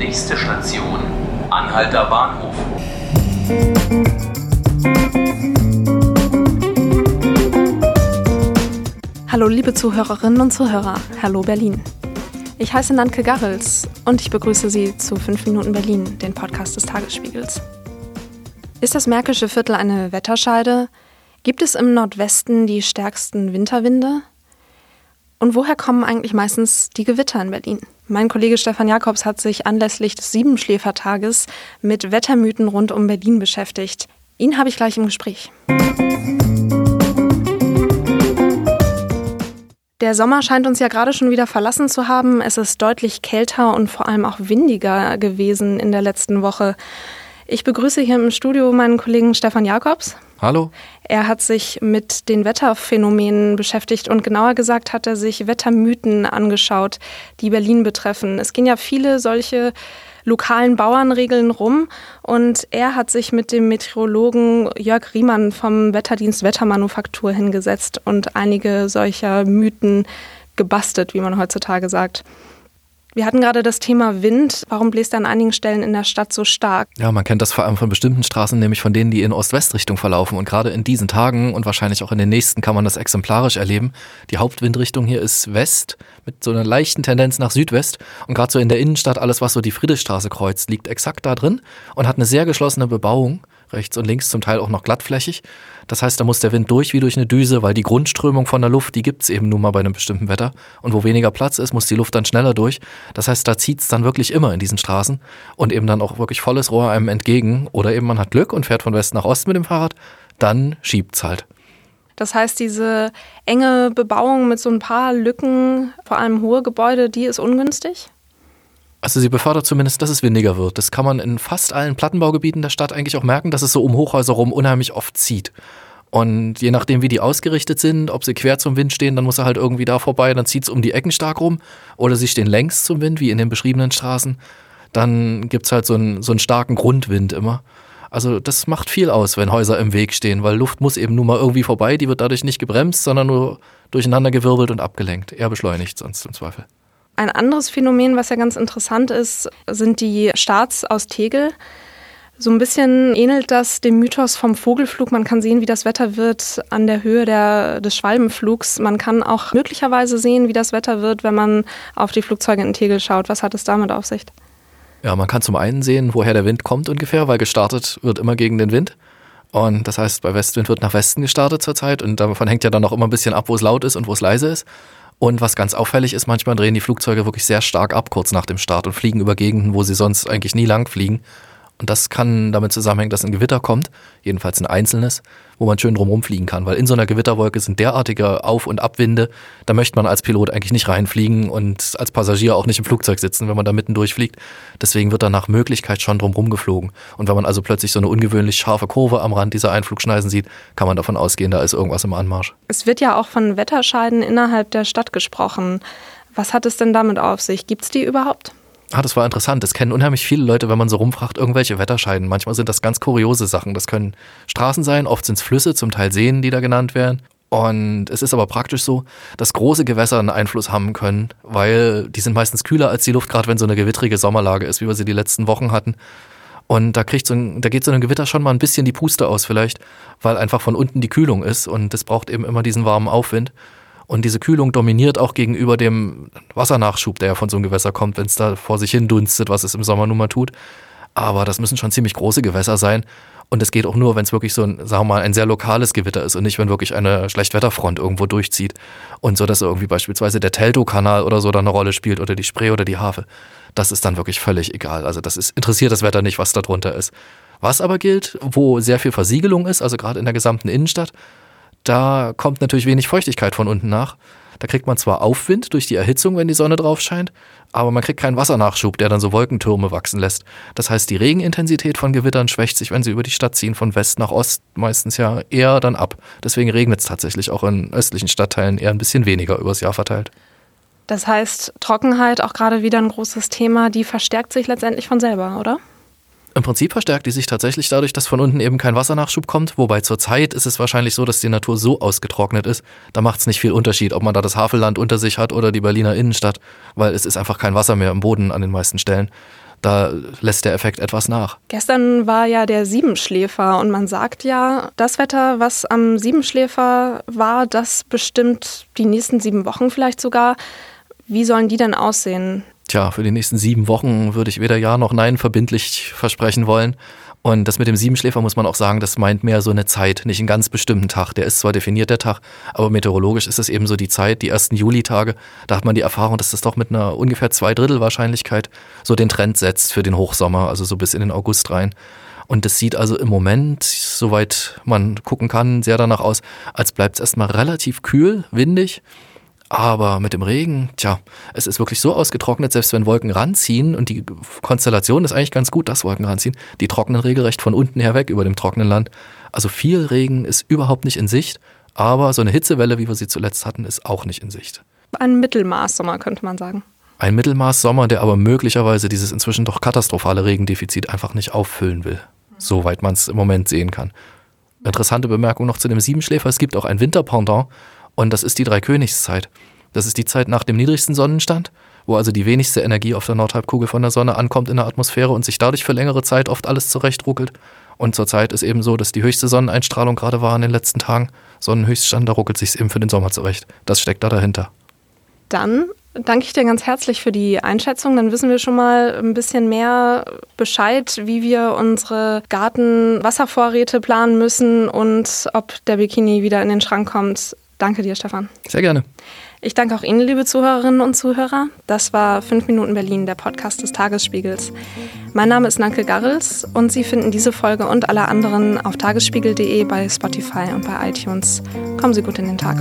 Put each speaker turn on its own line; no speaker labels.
Nächste Station, Anhalter Bahnhof.
Hallo liebe Zuhörerinnen und Zuhörer, hallo Berlin. Ich heiße Nanke Garrels und ich begrüße Sie zu 5 Minuten Berlin, den Podcast des Tagesspiegels. Ist das Märkische Viertel eine Wetterscheide? Gibt es im Nordwesten die stärksten Winterwinde? Und woher kommen eigentlich meistens die Gewitter in Berlin? Mein Kollege Stefan Jakobs hat sich anlässlich des Siebenschläfertages mit Wettermythen rund um Berlin beschäftigt. Ihn habe ich gleich im Gespräch. Der Sommer scheint uns ja gerade schon wieder verlassen zu haben. Es ist deutlich kälter und vor allem auch windiger gewesen in der letzten Woche. Ich begrüße hier im Studio meinen Kollegen Stefan Jakobs.
Hallo.
Er hat sich mit den Wetterphänomenen beschäftigt und genauer gesagt hat er sich Wettermythen angeschaut, die Berlin betreffen. Es gehen ja viele solche lokalen Bauernregeln rum und er hat sich mit dem Meteorologen Jörg Riemann vom Wetterdienst Wettermanufaktur hingesetzt und einige solcher Mythen gebastelt, wie man heutzutage sagt. Wir hatten gerade das Thema Wind. Warum bläst er an einigen Stellen in der Stadt so stark?
Ja, man kennt das vor allem von bestimmten Straßen, nämlich von denen, die in Ost-West-Richtung verlaufen. Und gerade in diesen Tagen und wahrscheinlich auch in den nächsten kann man das exemplarisch erleben. Die Hauptwindrichtung hier ist West mit so einer leichten Tendenz nach Südwest. Und gerade so in der Innenstadt, alles, was so die Friedrichstraße kreuzt, liegt exakt da drin und hat eine sehr geschlossene Bebauung rechts und links zum Teil auch noch glattflächig. Das heißt, da muss der Wind durch wie durch eine Düse, weil die Grundströmung von der Luft, die gibt es eben nun mal bei einem bestimmten Wetter. Und wo weniger Platz ist, muss die Luft dann schneller durch. Das heißt, da zieht es dann wirklich immer in diesen Straßen und eben dann auch wirklich volles Rohr einem entgegen. Oder eben man hat Glück und fährt von Westen nach Osten mit dem Fahrrad, dann schiebt es halt.
Das heißt, diese enge Bebauung mit so ein paar Lücken, vor allem hohe Gebäude, die ist ungünstig?
Also sie befördert zumindest, dass es windiger wird. Das kann man in fast allen Plattenbaugebieten der Stadt eigentlich auch merken, dass es so um Hochhäuser rum unheimlich oft zieht. Und je nachdem, wie die ausgerichtet sind, ob sie quer zum Wind stehen, dann muss er halt irgendwie da vorbei, dann zieht es um die Ecken stark rum. Oder sie stehen längs zum Wind, wie in den beschriebenen Straßen. Dann gibt es halt so einen, so einen starken Grundwind immer. Also das macht viel aus, wenn Häuser im Weg stehen, weil Luft muss eben nun mal irgendwie vorbei, die wird dadurch nicht gebremst, sondern nur durcheinander gewirbelt und abgelenkt. Eher beschleunigt sonst im Zweifel.
Ein anderes Phänomen, was ja ganz interessant ist, sind die Starts aus Tegel. So ein bisschen ähnelt das dem Mythos vom Vogelflug. Man kann sehen, wie das Wetter wird an der Höhe der, des Schwalbenflugs. Man kann auch möglicherweise sehen, wie das Wetter wird, wenn man auf die Flugzeuge in Tegel schaut. Was hat es damit auf sich?
Ja, man kann zum einen sehen, woher der Wind kommt ungefähr, weil gestartet wird immer gegen den Wind. Und das heißt, bei Westwind wird nach Westen gestartet zurzeit und davon hängt ja dann auch immer ein bisschen ab, wo es laut ist und wo es leise ist. Und was ganz auffällig ist, manchmal drehen die Flugzeuge wirklich sehr stark ab kurz nach dem Start und fliegen über Gegenden, wo sie sonst eigentlich nie lang fliegen. Und das kann damit zusammenhängen, dass ein Gewitter kommt, jedenfalls ein einzelnes, wo man schön drumherum fliegen kann. Weil in so einer Gewitterwolke sind derartige Auf- und Abwinde, da möchte man als Pilot eigentlich nicht reinfliegen und als Passagier auch nicht im Flugzeug sitzen, wenn man da mitten durchfliegt. Deswegen wird da nach Möglichkeit schon drumherum geflogen. Und wenn man also plötzlich so eine ungewöhnlich scharfe Kurve am Rand dieser Einflugschneisen sieht, kann man davon ausgehen, da ist irgendwas im Anmarsch.
Es wird ja auch von Wetterscheiden innerhalb der Stadt gesprochen. Was hat es denn damit auf sich? Gibt es die überhaupt?
Ah, das war interessant. Das kennen unheimlich viele Leute, wenn man so rumfragt, irgendwelche Wetterscheiden. Manchmal sind das ganz kuriose Sachen. Das können Straßen sein, oft sind es Flüsse, zum Teil Seen, die da genannt werden. Und es ist aber praktisch so, dass große Gewässer einen Einfluss haben können, weil die sind meistens kühler als die Luft, gerade wenn so eine gewittrige Sommerlage ist, wie wir sie die letzten Wochen hatten. Und da kriegt so ein, da geht so ein Gewitter schon mal ein bisschen die Puste aus vielleicht, weil einfach von unten die Kühlung ist und es braucht eben immer diesen warmen Aufwind. Und diese Kühlung dominiert auch gegenüber dem Wassernachschub, der ja von so einem Gewässer kommt, wenn es da vor sich hin dunstet, was es im Sommer nun mal tut. Aber das müssen schon ziemlich große Gewässer sein. Und es geht auch nur, wenn es wirklich so ein, sagen wir mal, ein sehr lokales Gewitter ist und nicht, wenn wirklich eine Schlechtwetterfront irgendwo durchzieht. Und so, dass irgendwie beispielsweise der Teltow-Kanal oder so da eine Rolle spielt oder die Spree oder die Havel. Das ist dann wirklich völlig egal. Also das ist, interessiert das Wetter nicht, was da drunter ist. Was aber gilt, wo sehr viel Versiegelung ist, also gerade in der gesamten Innenstadt, da kommt natürlich wenig Feuchtigkeit von unten nach. Da kriegt man zwar Aufwind durch die Erhitzung, wenn die Sonne drauf scheint, aber man kriegt keinen Wassernachschub, der dann so Wolkentürme wachsen lässt. Das heißt, die Regenintensität von Gewittern schwächt sich, wenn sie über die Stadt ziehen, von West nach Ost meistens ja eher dann ab. Deswegen regnet es tatsächlich auch in östlichen Stadtteilen eher ein bisschen weniger übers Jahr verteilt.
Das heißt, Trockenheit, auch gerade wieder ein großes Thema, die verstärkt sich letztendlich von selber, oder?
Im Prinzip verstärkt die sich tatsächlich dadurch, dass von unten eben kein Wassernachschub kommt, wobei zurzeit ist es wahrscheinlich so, dass die Natur so ausgetrocknet ist, da macht es nicht viel Unterschied, ob man da das Havelland unter sich hat oder die Berliner Innenstadt, weil es ist einfach kein Wasser mehr im Boden an den meisten Stellen. da lässt der Effekt etwas nach.
Gestern war ja der Siebenschläfer und man sagt ja, das Wetter, was am Siebenschläfer war, das bestimmt die nächsten sieben Wochen vielleicht sogar. Wie sollen die denn aussehen?
Tja, für die nächsten sieben Wochen würde ich weder Ja noch Nein verbindlich versprechen wollen. Und das mit dem Siebenschläfer muss man auch sagen, das meint mehr so eine Zeit, nicht einen ganz bestimmten Tag. Der ist zwar definiert, der Tag, aber meteorologisch ist es eben so die Zeit, die ersten Julitage. Da hat man die Erfahrung, dass das doch mit einer ungefähr zwei Drittel Wahrscheinlichkeit so den Trend setzt für den Hochsommer, also so bis in den August rein. Und das sieht also im Moment, soweit man gucken kann, sehr danach aus, als bleibt es erstmal relativ kühl, windig. Aber mit dem Regen, tja, es ist wirklich so ausgetrocknet, selbst wenn Wolken ranziehen und die Konstellation ist eigentlich ganz gut, dass Wolken ranziehen, die trocknen regelrecht von unten her weg über dem trockenen Land. Also viel Regen ist überhaupt nicht in Sicht, aber so eine Hitzewelle, wie wir sie zuletzt hatten, ist auch nicht in Sicht.
Ein Mittelmaßsommer könnte man sagen.
Ein Mittelmaßsommer, der aber möglicherweise dieses inzwischen doch katastrophale Regendefizit einfach nicht auffüllen will, soweit man es im Moment sehen kann. Interessante Bemerkung noch zu dem Siebenschläfer, es gibt auch ein Winterpendant und das ist die Dreikönigszeit. Das ist die Zeit nach dem niedrigsten Sonnenstand, wo also die wenigste Energie auf der Nordhalbkugel von der Sonne ankommt in der Atmosphäre und sich dadurch für längere Zeit oft alles zurechtruckelt. Und zurzeit ist eben so, dass die höchste Sonneneinstrahlung gerade war in den letzten Tagen. Sonnenhöchststand, da ruckelt sich eben für den Sommer zurecht. Das steckt da dahinter.
Dann danke ich dir ganz herzlich für die Einschätzung. Dann wissen wir schon mal ein bisschen mehr Bescheid, wie wir unsere Gartenwasservorräte planen müssen und ob der Bikini wieder in den Schrank kommt. Danke dir, Stefan.
Sehr gerne.
Ich danke auch Ihnen, liebe Zuhörerinnen und Zuhörer. Das war 5 Minuten Berlin, der Podcast des Tagesspiegels. Mein Name ist Nanke Garrels und Sie finden diese Folge und alle anderen auf tagesspiegel.de, bei Spotify und bei iTunes. Kommen Sie gut in den Tag.